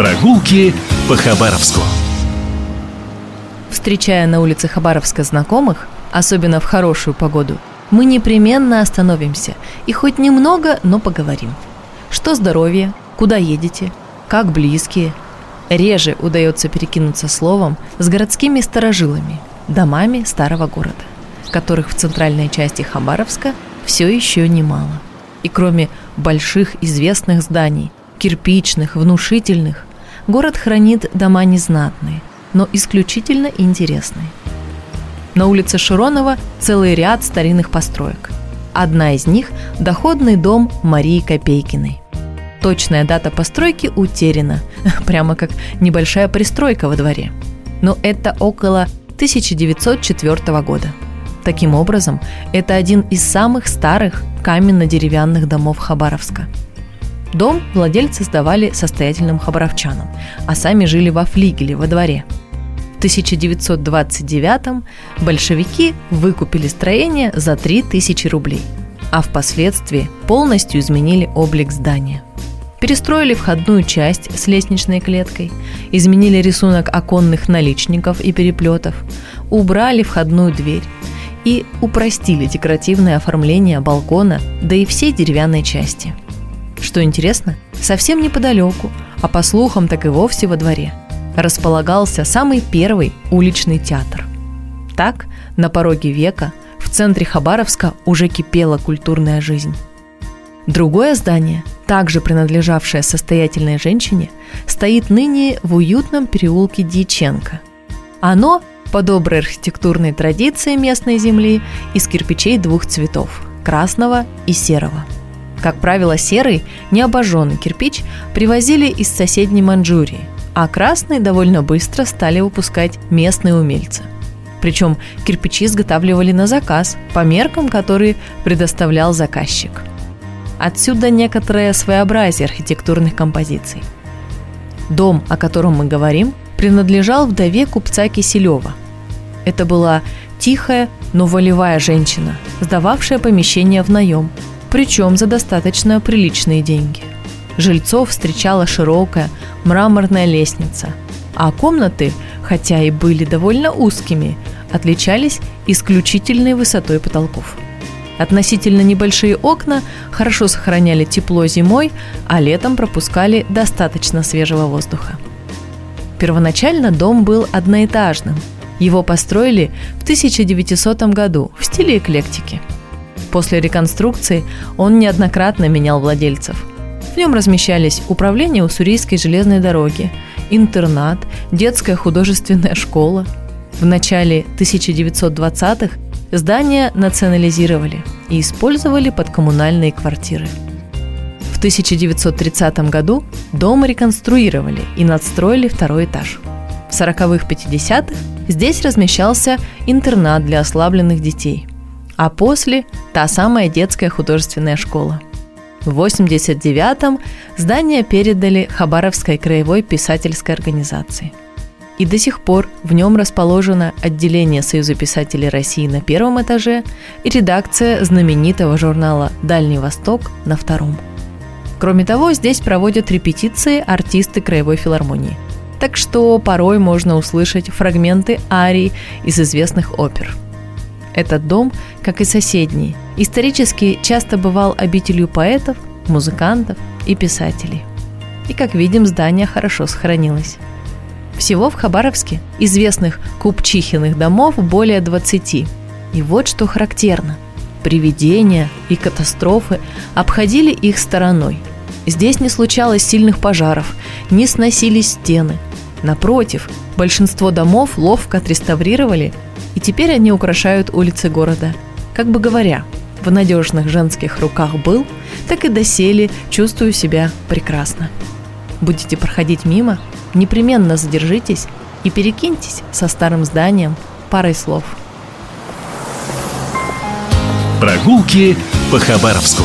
Прогулки по Хабаровску. Встречая на улице Хабаровска знакомых, особенно в хорошую погоду, мы непременно остановимся и хоть немного, но поговорим. Что здоровье, куда едете, как близкие. Реже удается перекинуться словом с городскими сторожилами, домами старого города, которых в центральной части Хабаровска все еще немало. И кроме больших известных зданий, кирпичных, внушительных, город хранит дома незнатные, но исключительно интересные. На улице Широнова целый ряд старинных построек. Одна из них – доходный дом Марии Копейкиной. Точная дата постройки утеряна, прямо как небольшая пристройка во дворе. Но это около 1904 года. Таким образом, это один из самых старых каменно-деревянных домов Хабаровска – Дом владельцы сдавали состоятельным хабаровчанам, а сами жили во флигеле, во дворе. В 1929-м большевики выкупили строение за 3000 рублей, а впоследствии полностью изменили облик здания. Перестроили входную часть с лестничной клеткой, изменили рисунок оконных наличников и переплетов, убрали входную дверь и упростили декоративное оформление балкона, да и всей деревянной части – что интересно, совсем неподалеку, а по слухам так и вовсе во дворе, располагался самый первый уличный театр. Так, на пороге века в центре Хабаровска уже кипела культурная жизнь. Другое здание, также принадлежавшее состоятельной женщине, стоит ныне в уютном переулке Дьяченко. Оно, по доброй архитектурной традиции местной земли, из кирпичей двух цветов – красного и серого – как правило, серый, необожженный кирпич привозили из соседней Манчжурии, а красный довольно быстро стали выпускать местные умельцы. Причем кирпичи изготавливали на заказ по меркам, которые предоставлял заказчик. Отсюда некоторое своеобразие архитектурных композиций. Дом, о котором мы говорим, принадлежал вдове купца Киселева. Это была тихая, но волевая женщина, сдававшая помещение в наем – причем за достаточно приличные деньги. Жильцов встречала широкая мраморная лестница, а комнаты, хотя и были довольно узкими, отличались исключительной высотой потолков. Относительно небольшие окна хорошо сохраняли тепло зимой, а летом пропускали достаточно свежего воздуха. Первоначально дом был одноэтажным. Его построили в 1900 году в стиле эклектики – После реконструкции он неоднократно менял владельцев. В нем размещались управление Уссурийской железной дороги, интернат, детская художественная школа. В начале 1920-х здания национализировали и использовали под коммунальные квартиры. В 1930 году дом реконструировали и надстроили второй этаж. В 40-х-50-х здесь размещался интернат для ослабленных детей а после – та самая детская художественная школа. В 1989-м здание передали Хабаровской краевой писательской организации. И до сих пор в нем расположено отделение Союза писателей России на первом этаже и редакция знаменитого журнала «Дальний Восток» на втором. Кроме того, здесь проводят репетиции артисты Краевой филармонии. Так что порой можно услышать фрагменты арий из известных опер – этот дом, как и соседние, исторически часто бывал обителью поэтов, музыкантов и писателей. И, как видим, здание хорошо сохранилось. Всего в Хабаровске известных купчихиных домов более 20. И вот что характерно. Привидения и катастрофы обходили их стороной. Здесь не случалось сильных пожаров, не сносились стены. Напротив, большинство домов ловко отреставрировали и теперь они украшают улицы города. Как бы говоря, в надежных женских руках был, так и доселе чувствую себя прекрасно. Будете проходить мимо, непременно задержитесь и перекиньтесь со старым зданием парой слов. Прогулки по Хабаровску.